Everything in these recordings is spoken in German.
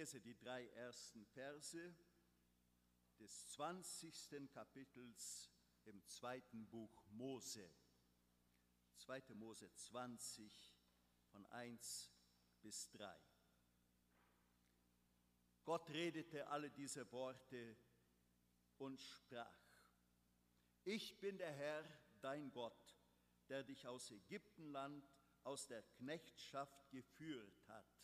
lese die drei ersten Verse des 20. Kapitels im zweiten Buch Mose. 2. Mose 20 von 1 bis 3. Gott redete alle diese Worte und sprach, ich bin der Herr, dein Gott, der dich aus Ägyptenland, aus der Knechtschaft geführt hat.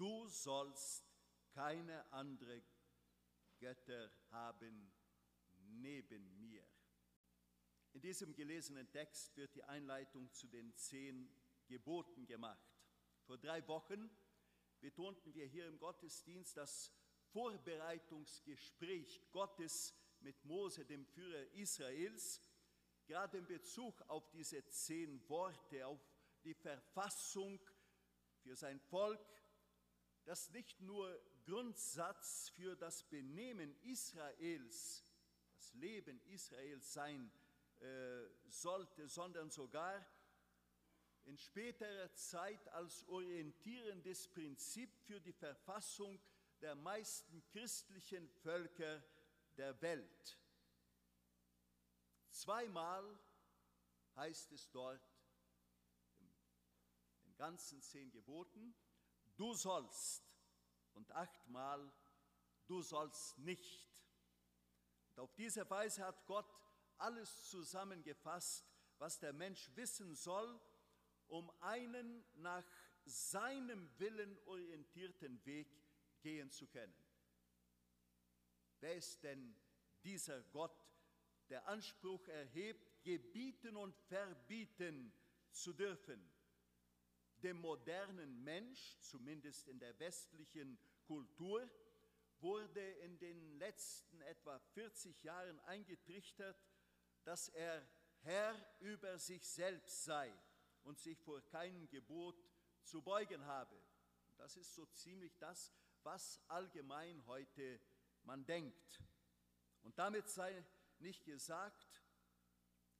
Du sollst keine andere Götter haben neben mir. In diesem gelesenen Text wird die Einleitung zu den zehn Geboten gemacht. Vor drei Wochen betonten wir hier im Gottesdienst das Vorbereitungsgespräch Gottes mit Mose, dem Führer Israels, gerade in Bezug auf diese zehn Worte, auf die Verfassung für sein Volk, das nicht nur Grundsatz für das Benehmen Israels, das Leben Israels sein äh, sollte, sondern sogar in späterer Zeit als orientierendes Prinzip für die Verfassung der meisten christlichen Völker der Welt. Zweimal heißt es dort in den ganzen zehn Geboten, du sollst und achtmal, du sollst nicht. Und auf diese Weise hat Gott alles zusammengefasst, was der Mensch wissen soll, um einen nach seinem Willen orientierten Weg gehen zu können. Wer ist denn dieser Gott, der Anspruch erhebt, gebieten und verbieten zu dürfen? Dem modernen Mensch, zumindest in der westlichen Kultur, wurde in den letzten etwa 40 Jahren eingetrichtert, dass er Herr über sich selbst sei und sich vor keinem Gebot zu beugen habe. Das ist so ziemlich das, was allgemein heute man denkt. Und damit sei nicht gesagt,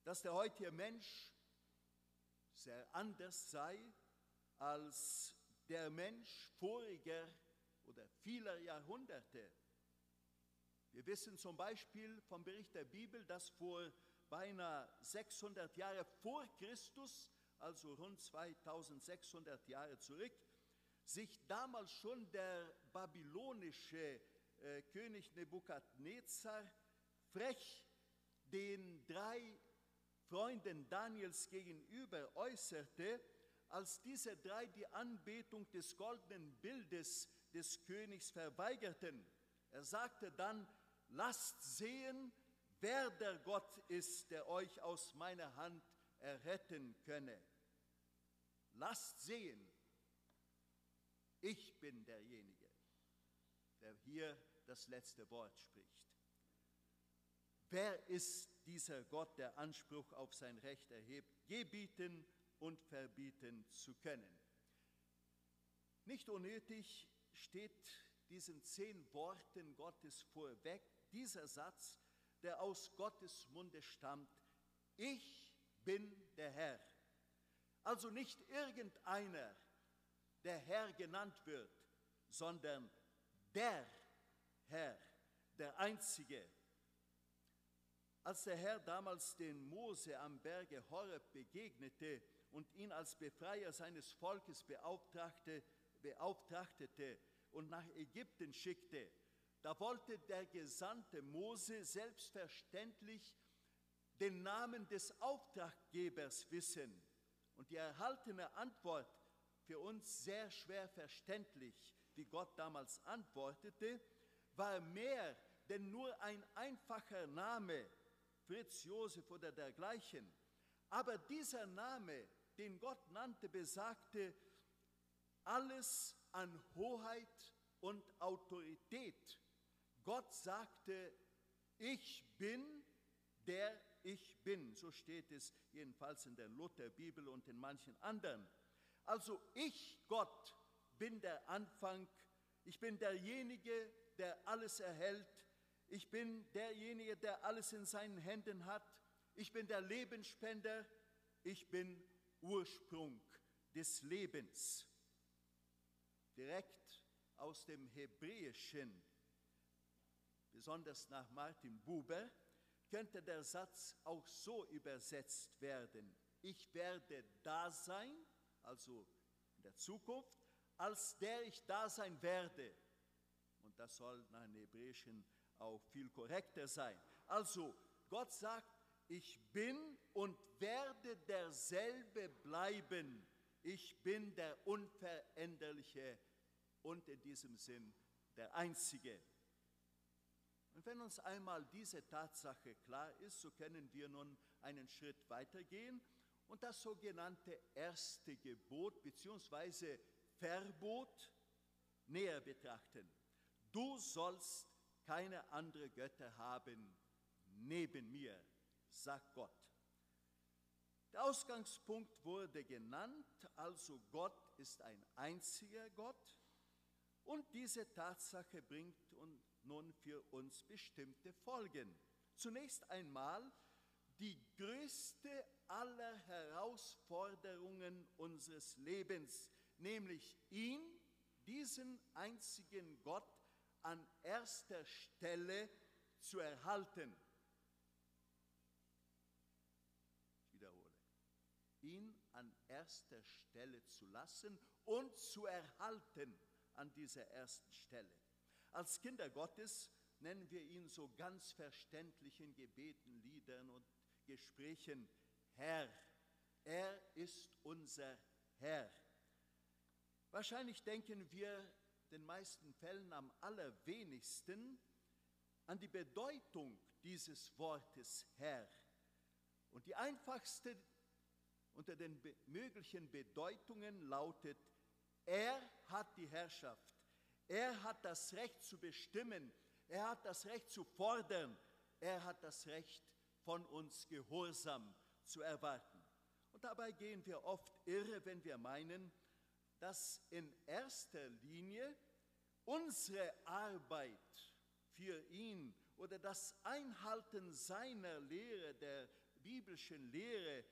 dass der heutige Mensch sehr anders sei als der Mensch voriger oder vieler Jahrhunderte. Wir wissen zum Beispiel vom Bericht der Bibel, dass vor beinahe 600 Jahre vor Christus, also rund 2600 Jahre zurück, sich damals schon der babylonische äh, König Nebukadnezar frech den drei Freunden Daniels gegenüber äußerte, als diese drei die Anbetung des goldenen Bildes des Königs verweigerten. Er sagte dann, lasst sehen, wer der Gott ist, der euch aus meiner Hand erretten könne. Lasst sehen, ich bin derjenige, der hier das letzte Wort spricht. Wer ist dieser Gott, der Anspruch auf sein Recht erhebt, gebieten und verbieten zu können? Nicht unnötig steht diesen zehn Worten Gottes vorweg dieser Satz, der aus Gottes Munde stammt, ich bin der Herr. Also nicht irgendeiner, der Herr genannt wird, sondern der Herr, der Einzige. Als der Herr damals den Mose am Berge Horeb begegnete und ihn als Befreier seines Volkes beauftragte, beauftragtete und nach Ägypten schickte, da wollte der Gesandte Mose selbstverständlich den Namen des Auftraggebers wissen. Und die erhaltene Antwort für uns sehr schwer verständlich, wie Gott damals antwortete, war mehr denn nur ein einfacher Name, Fritz Josef oder dergleichen. Aber dieser Name, den Gott nannte, besagte alles an Hoheit und Autorität. Gott sagte, ich bin der ich bin. So steht es jedenfalls in der Lutherbibel und in manchen anderen. Also ich, Gott, bin der Anfang, ich bin derjenige, der alles erhält, ich bin derjenige, der alles in seinen Händen hat, ich bin der Lebensspender, ich bin Ursprung des Lebens. Direkt aus dem Hebräischen, besonders nach Martin Buber, könnte der Satz auch so übersetzt werden. Ich werde da sein, also in der Zukunft, als der ich da sein werde. Und das soll nach dem Hebräischen auch viel korrekter sein. Also, Gott sagt, ich bin und werde derselbe bleiben. Ich bin der Unveränderliche und in diesem Sinn der Einzige. Und wenn uns einmal diese Tatsache klar ist, so können wir nun einen Schritt weitergehen und das sogenannte erste Gebot bzw. Verbot näher betrachten. Du sollst keine andere Götter haben neben mir, sagt Gott. Der Ausgangspunkt wurde genannt, also Gott ist ein einziger Gott und diese Tatsache bringt nun für uns bestimmte Folgen. Zunächst einmal die größte aller Herausforderungen unseres Lebens, nämlich ihn, diesen einzigen Gott, an erster Stelle zu erhalten. Ich wiederhole, ihn an erster Stelle zu lassen und zu erhalten an dieser ersten Stelle. Als Kinder Gottes nennen wir ihn so ganz verständlichen Gebeten, Liedern und Gesprächen Herr. Er ist unser Herr. Wahrscheinlich denken wir den meisten Fällen am allerwenigsten an die Bedeutung dieses Wortes Herr. Und die einfachste unter den be möglichen Bedeutungen lautet, er hat die Herrschaft, er hat das Recht zu bestimmen, er hat das Recht zu fordern, er hat das Recht von uns Gehorsam zu erwarten. Und dabei gehen wir oft irre, wenn wir meinen, dass in erster Linie unsere Arbeit für ihn oder das Einhalten seiner Lehre, der biblischen Lehre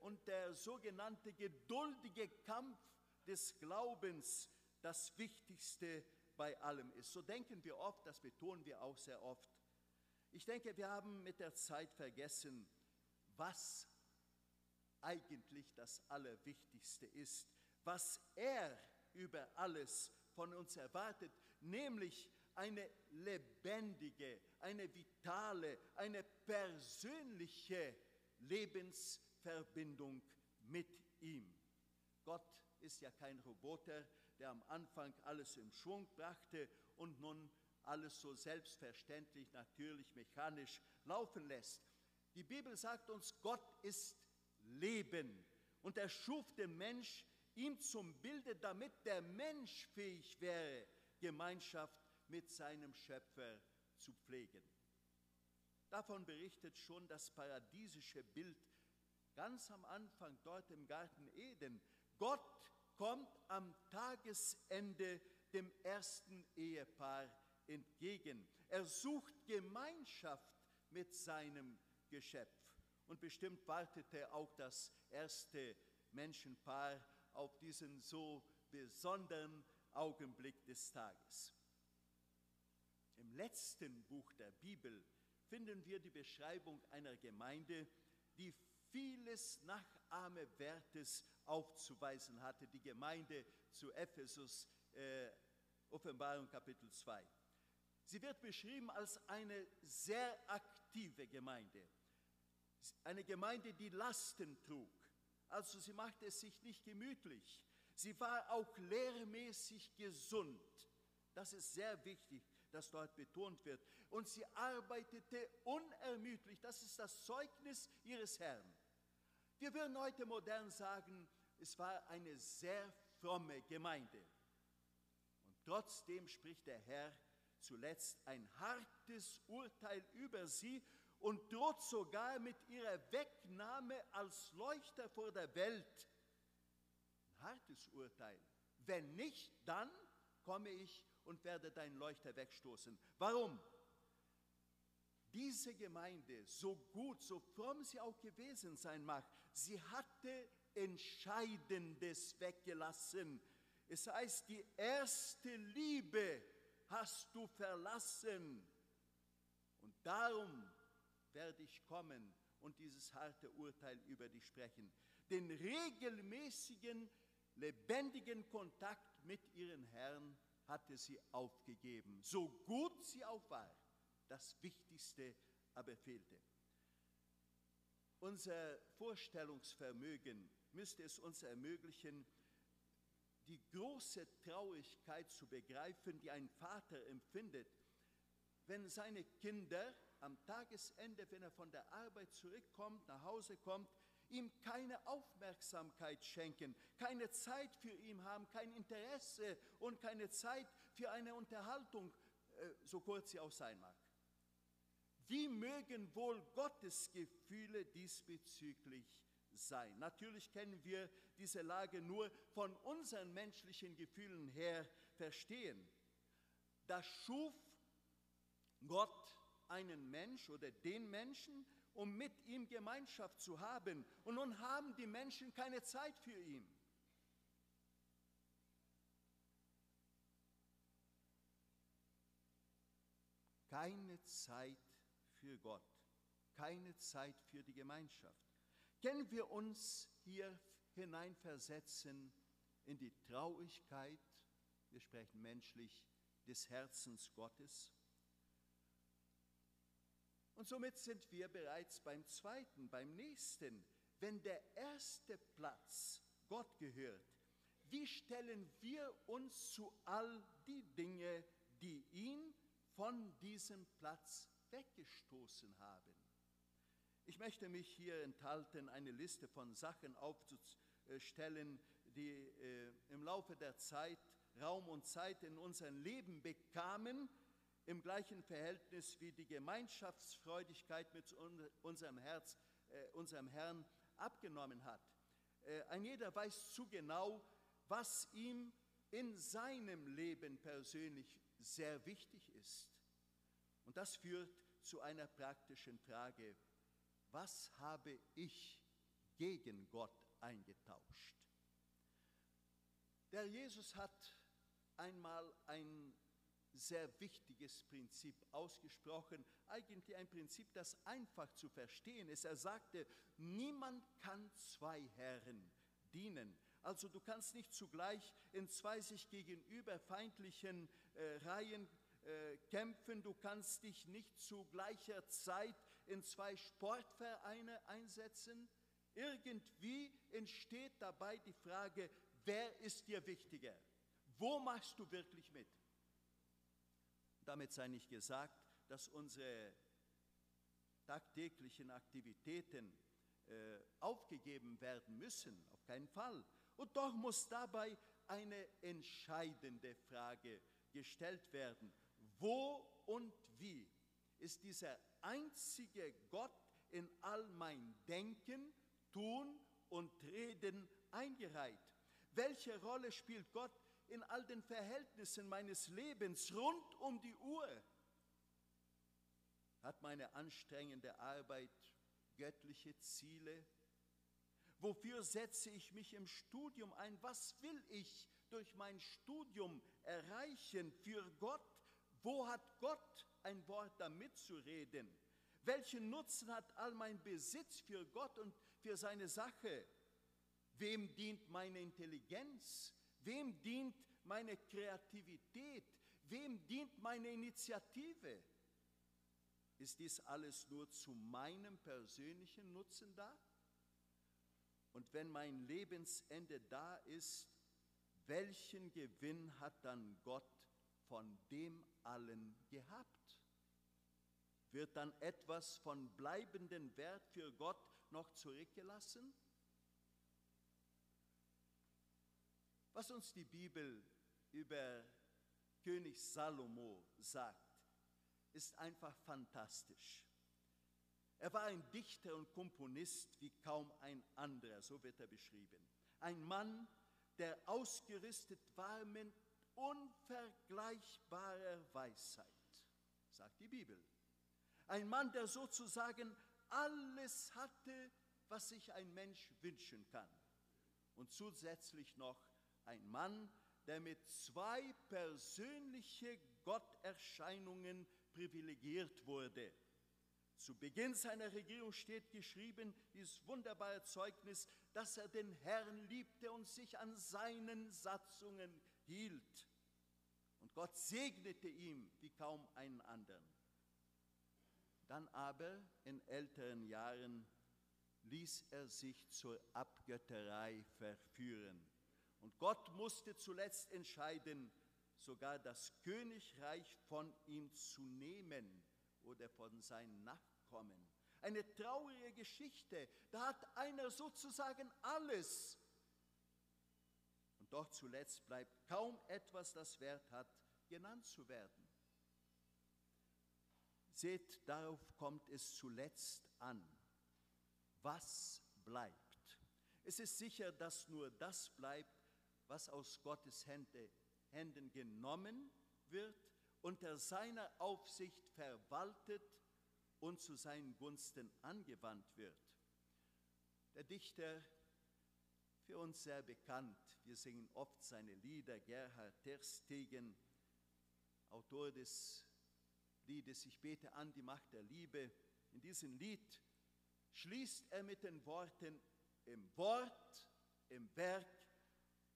und der sogenannte geduldige Kampf des Glaubens das Wichtigste bei allem ist. So denken wir oft, das betonen wir auch sehr oft. Ich denke, wir haben mit der Zeit vergessen, was eigentlich das Allerwichtigste ist, was er über alles von uns erwartet, nämlich eine lebendige, eine vitale, eine persönliche Lebensverbindung mit ihm. Gott ist ja kein Roboter, der am Anfang alles im Schwung brachte und nun alles so selbstverständlich, natürlich, mechanisch laufen lässt. Die Bibel sagt uns, Gott ist Leben und er schuf den Mensch ihm zum Bilde, damit der Mensch fähig wäre, Gemeinschaft mit seinem Schöpfer zu pflegen. Davon berichtet schon das paradiesische Bild ganz am Anfang dort im Garten Eden. Gott kommt am Tagesende dem ersten Ehepaar entgegen. Er sucht Gemeinschaft mit seinem Geschöpf. Und bestimmt wartete auch das erste Menschenpaar auf diesen so besonderen Augenblick des Tages. Im letzten Buch der Bibel finden wir die Beschreibung einer Gemeinde, die vieles Nachahmewertes aufzuweisen hatte, die Gemeinde zu Ephesus, äh, Offenbarung Kapitel 2. Sie wird beschrieben als eine sehr aktive Gemeinde, eine Gemeinde, die Lasten trug. Also sie machte es sich nicht gemütlich. Sie war auch lehrmäßig gesund. Das ist sehr wichtig, dass dort betont wird. Und sie arbeitete unermüdlich. Das ist das Zeugnis ihres Herrn. Wir würden heute modern sagen, es war eine sehr fromme Gemeinde. Und trotzdem spricht der Herr zuletzt ein hartes Urteil über sie und droht sogar mit ihrer Wegnahme als Leuchter vor der Welt. Ein hartes Urteil. Wenn nicht, dann komme ich und werde deinen Leuchter wegstoßen. Warum? Diese Gemeinde, so gut, so fromm sie auch gewesen sein mag, sie hatte Entscheidendes weggelassen. Es heißt, die erste Liebe hast du verlassen. Und darum werde ich kommen und dieses harte Urteil über dich sprechen. Den regelmäßigen, lebendigen Kontakt mit ihren Herrn hatte sie aufgegeben, so gut sie auch war. Das Wichtigste aber fehlte. Unser Vorstellungsvermögen müsste es uns ermöglichen, die große Traurigkeit zu begreifen, die ein Vater empfindet, wenn seine Kinder am Tagesende, wenn er von der Arbeit zurückkommt, nach Hause kommt, ihm keine Aufmerksamkeit schenken, keine Zeit für ihn haben, kein Interesse und keine Zeit für eine Unterhaltung, äh, so kurz sie auch sein mag. Wie mögen wohl Gottes Gefühle diesbezüglich sein? Natürlich können wir diese Lage nur von unseren menschlichen Gefühlen her verstehen. Da schuf Gott einen Mensch oder den Menschen, um mit ihm Gemeinschaft zu haben. Und nun haben die Menschen keine Zeit für ihn. Keine Zeit für Gott, keine Zeit für die Gemeinschaft. Können wir uns hier hineinversetzen in die Traurigkeit, wir sprechen menschlich, des Herzens Gottes? Und somit sind wir bereits beim zweiten, beim nächsten. Wenn der erste Platz Gott gehört, wie stellen wir uns zu all die Dinge, die ihn von diesem Platz weggestoßen haben? Ich möchte mich hier enthalten, eine Liste von Sachen aufzustellen, die äh, im Laufe der Zeit Raum und Zeit in unserem Leben bekamen, im gleichen Verhältnis wie die Gemeinschaftsfreudigkeit mit unserem Herz, äh, unserem Herrn abgenommen hat. Äh, ein jeder weiß zu genau, was ihm in seinem Leben persönlich sehr wichtig ist. Und das führt zu einer praktischen Frage. Was habe ich gegen Gott eingetauscht? Der Jesus hat einmal ein sehr wichtiges Prinzip ausgesprochen, eigentlich ein Prinzip, das einfach zu verstehen ist. Er sagte, niemand kann zwei Herren dienen. Also du kannst nicht zugleich in zwei sich gegenüber feindlichen äh, Reihen äh, kämpfen, du kannst dich nicht zu gleicher Zeit in zwei Sportvereine einsetzen. Irgendwie entsteht dabei die Frage, wer ist dir wichtiger? Wo machst du wirklich mit? Damit sei nicht gesagt, dass unsere tagtäglichen Aktivitäten äh, aufgegeben werden müssen, auf keinen Fall. Und doch muss dabei eine entscheidende Frage gestellt werden. Wo und wie ist dieser einzige Gott in all mein Denken, Tun und Reden eingereiht? Welche Rolle spielt Gott in all den Verhältnissen meines Lebens rund um die Uhr? Hat meine anstrengende Arbeit göttliche Ziele? Wofür setze ich mich im Studium ein? Was will ich durch mein Studium erreichen für Gott? Wo hat Gott ein Wort damit zu reden? Welchen Nutzen hat all mein Besitz für Gott und für seine Sache? Wem dient meine Intelligenz? Wem dient meine Kreativität? Wem dient meine Initiative? Ist dies alles nur zu meinem persönlichen Nutzen da? Und wenn mein Lebensende da ist, welchen Gewinn hat dann Gott von dem allen gehabt? Wird dann etwas von bleibendem Wert für Gott noch zurückgelassen? Was uns die Bibel über König Salomo sagt, ist einfach fantastisch. Er war ein Dichter und Komponist wie kaum ein anderer, so wird er beschrieben. Ein Mann, der ausgerüstet war mit unvergleichbarer Weisheit, sagt die Bibel. Ein Mann, der sozusagen alles hatte, was sich ein Mensch wünschen kann. Und zusätzlich noch ein Mann, der mit zwei persönliche Gotterscheinungen privilegiert wurde. Zu Beginn seiner Regierung steht geschrieben, dieses wunderbare Zeugnis, dass er den Herrn liebte und sich an seinen Satzungen hielt. Und Gott segnete ihm wie kaum einen anderen. Dann aber in älteren Jahren ließ er sich zur Abgötterei verführen. Und Gott musste zuletzt entscheiden, sogar das Königreich von ihm zu nehmen oder von seinen Nachkommen. Eine traurige Geschichte. Da hat einer sozusagen alles. Und doch zuletzt bleibt kaum etwas, das Wert hat, genannt zu werden. Seht, darauf kommt es zuletzt an. Was bleibt? Es ist sicher, dass nur das bleibt, was aus Gottes Hände, Händen genommen wird, unter seiner Aufsicht verwaltet und zu seinen Gunsten angewandt wird. Der Dichter, für uns sehr bekannt, wir singen oft seine Lieder, Gerhard Terstegen, Autor des Liedes Ich bete an die Macht der Liebe. In diesem Lied schließt er mit den Worten, im Wort, im Werk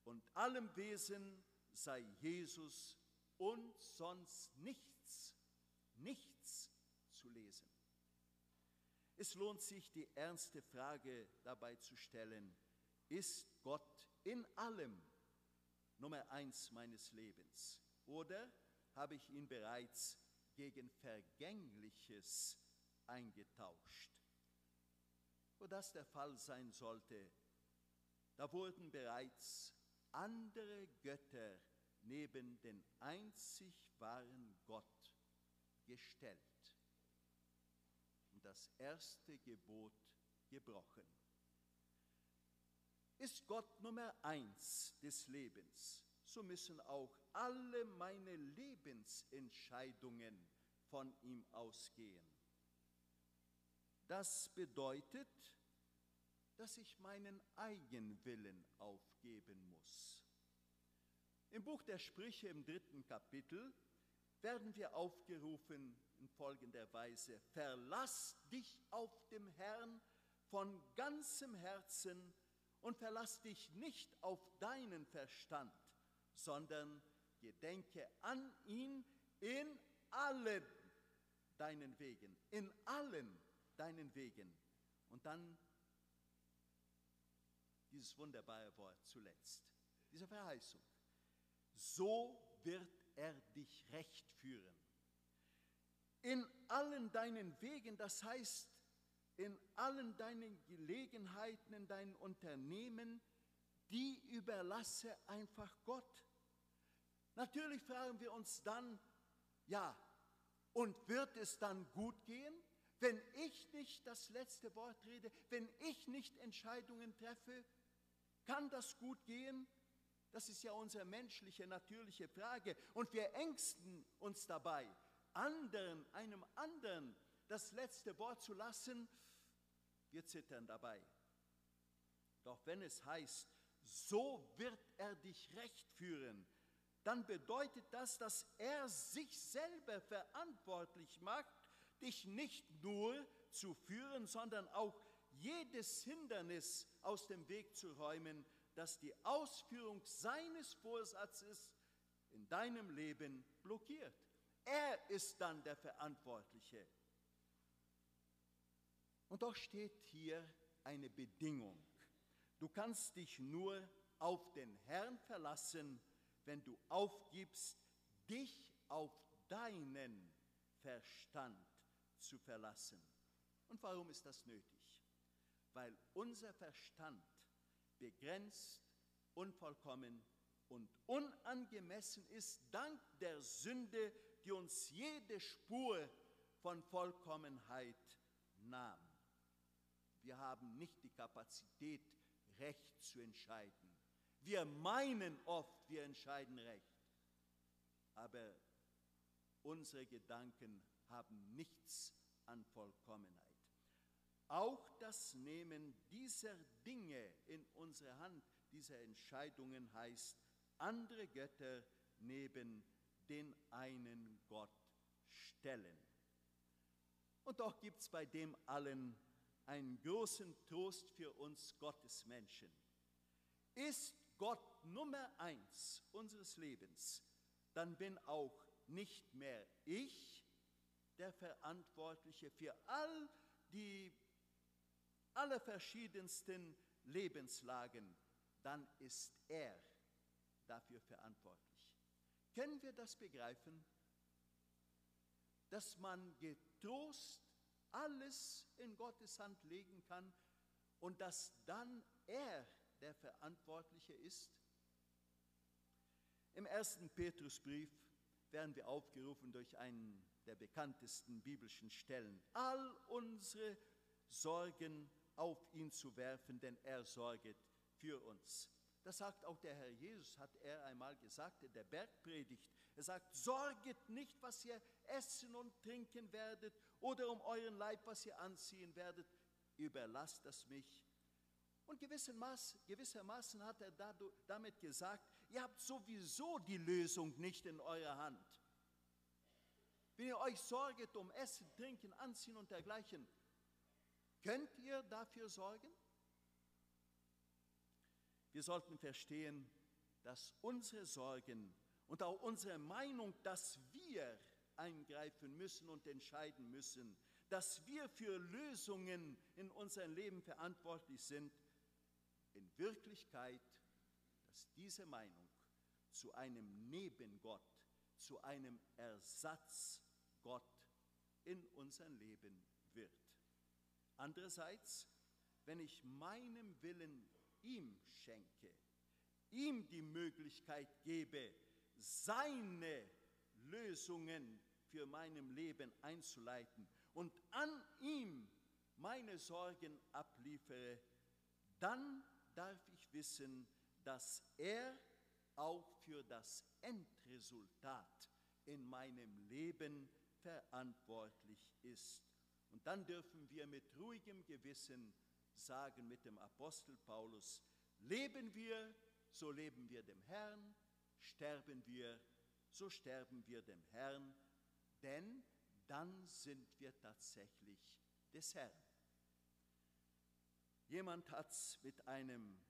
und allem Wesen sei Jesus und sonst nichts, nichts zu lesen. Es lohnt sich, die ernste Frage dabei zu stellen, ist Gott in allem Nummer eins meines Lebens? Oder habe ich ihn bereits gegen Vergängliches eingetauscht? Wo das der Fall sein sollte, da wurden bereits andere Götter neben den einzig wahren Gott gestellt und das erste Gebot gebrochen. Ist Gott Nummer eins des Lebens, so müssen auch alle meine Lebensentscheidungen von ihm ausgehen. Das bedeutet, dass ich meinen Eigenwillen aufgeben muss. Im Buch der Sprüche im dritten Kapitel werden wir aufgerufen in folgender Weise, verlass dich auf dem Herrn von ganzem Herzen und verlass dich nicht auf deinen Verstand, sondern gedenke an ihn in allen deinen Wegen, in allen deinen Wegen. Und dann dieses wunderbare Wort zuletzt, diese Verheißung so wird er dich recht führen. In allen deinen Wegen, das heißt in allen deinen Gelegenheiten, in deinen Unternehmen, die überlasse einfach Gott. Natürlich fragen wir uns dann, ja, und wird es dann gut gehen, wenn ich nicht das letzte Wort rede, wenn ich nicht Entscheidungen treffe? Kann das gut gehen? Das ist ja unsere menschliche, natürliche Frage. Und wir ängsten uns dabei, anderen, einem anderen das letzte Wort zu lassen. Wir zittern dabei. Doch wenn es heißt, so wird er dich recht führen, dann bedeutet das, dass er sich selber verantwortlich macht, dich nicht nur zu führen, sondern auch jedes Hindernis aus dem Weg zu räumen, das die Ausführung seines Vorsatzes in deinem Leben blockiert. Er ist dann der Verantwortliche. Und doch steht hier eine Bedingung. Du kannst dich nur auf den Herrn verlassen, wenn du aufgibst, dich auf deinen Verstand zu verlassen. Und warum ist das nötig? Weil unser Verstand begrenzt, unvollkommen und unangemessen ist dank der Sünde, die uns jede Spur von Vollkommenheit nahm. Haben nicht die Kapazität, recht zu entscheiden. Wir meinen oft, wir entscheiden recht, aber unsere Gedanken haben nichts an Vollkommenheit. Auch das Nehmen dieser Dinge in unsere Hand, dieser Entscheidungen heißt andere Götter neben den einen Gott stellen. Und doch gibt es bei dem allen einen großen Trost für uns Gottesmenschen. Ist Gott Nummer eins unseres Lebens, dann bin auch nicht mehr ich der Verantwortliche für all die allerverschiedensten Lebenslagen, dann ist er dafür verantwortlich. Können wir das begreifen? Dass man getrost alles in Gottes Hand legen kann und dass dann er der Verantwortliche ist? Im ersten Petrusbrief werden wir aufgerufen durch einen der bekanntesten biblischen Stellen, all unsere Sorgen auf ihn zu werfen, denn er sorget für uns. Das sagt auch der Herr Jesus, hat er einmal gesagt in der Bergpredigt. Er sagt, sorget nicht, was ihr essen und trinken werdet oder um euren Leib, was ihr anziehen werdet. Überlasst das mich. Und gewissermaßen, hat er damit gesagt, ihr habt sowieso die Lösung nicht in eurer Hand. Wenn ihr euch sorget um Essen, Trinken, Anziehen und dergleichen, könnt ihr dafür sorgen? Wir sollten verstehen, dass unsere Sorgen und auch unsere Meinung, dass wir eingreifen müssen und entscheiden müssen, dass wir für Lösungen in unserem Leben verantwortlich sind, in Wirklichkeit, dass diese Meinung zu einem Nebengott, zu einem Ersatzgott in unserem Leben wird. Andererseits, wenn ich meinem Willen ihm schenke, ihm die Möglichkeit gebe, seine Lösungen für meinem Leben einzuleiten und an ihm meine Sorgen abliefere, dann darf ich wissen, dass er auch für das Endresultat in meinem Leben verantwortlich ist. Und dann dürfen wir mit ruhigem Gewissen sagen mit dem Apostel Paulus, leben wir, so leben wir dem Herrn, sterben wir, so sterben wir dem Herrn, denn dann sind wir tatsächlich des Herrn. Jemand hat es mit einem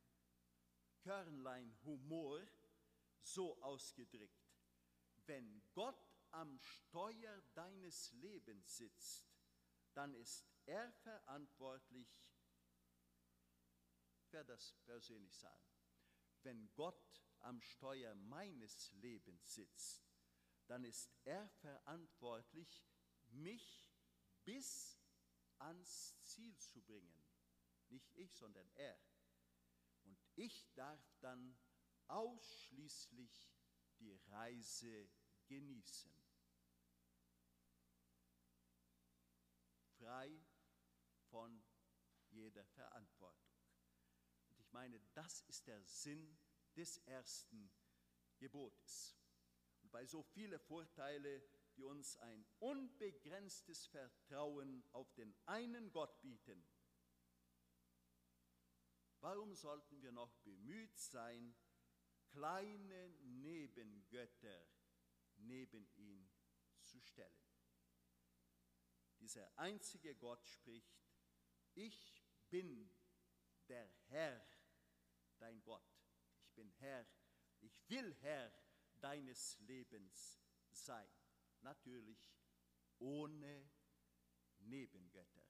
Körnlein Humor so ausgedrückt, wenn Gott am Steuer deines Lebens sitzt, dann ist er verantwortlich werde das persönlich sagen. Wenn Gott am Steuer meines Lebens sitzt, dann ist er verantwortlich, mich bis ans Ziel zu bringen. Nicht ich, sondern er. Und ich darf dann ausschließlich die Reise genießen. Frei von jeder Verantwortung. Ich meine, das ist der Sinn des ersten Gebotes. Und bei so vielen Vorteilen, die uns ein unbegrenztes Vertrauen auf den einen Gott bieten, warum sollten wir noch bemüht sein, kleine Nebengötter neben ihn zu stellen? Dieser einzige Gott spricht, ich bin der Herr dein Gott. Bin Herr, ich will Herr deines Lebens sein. Natürlich ohne Nebengötter.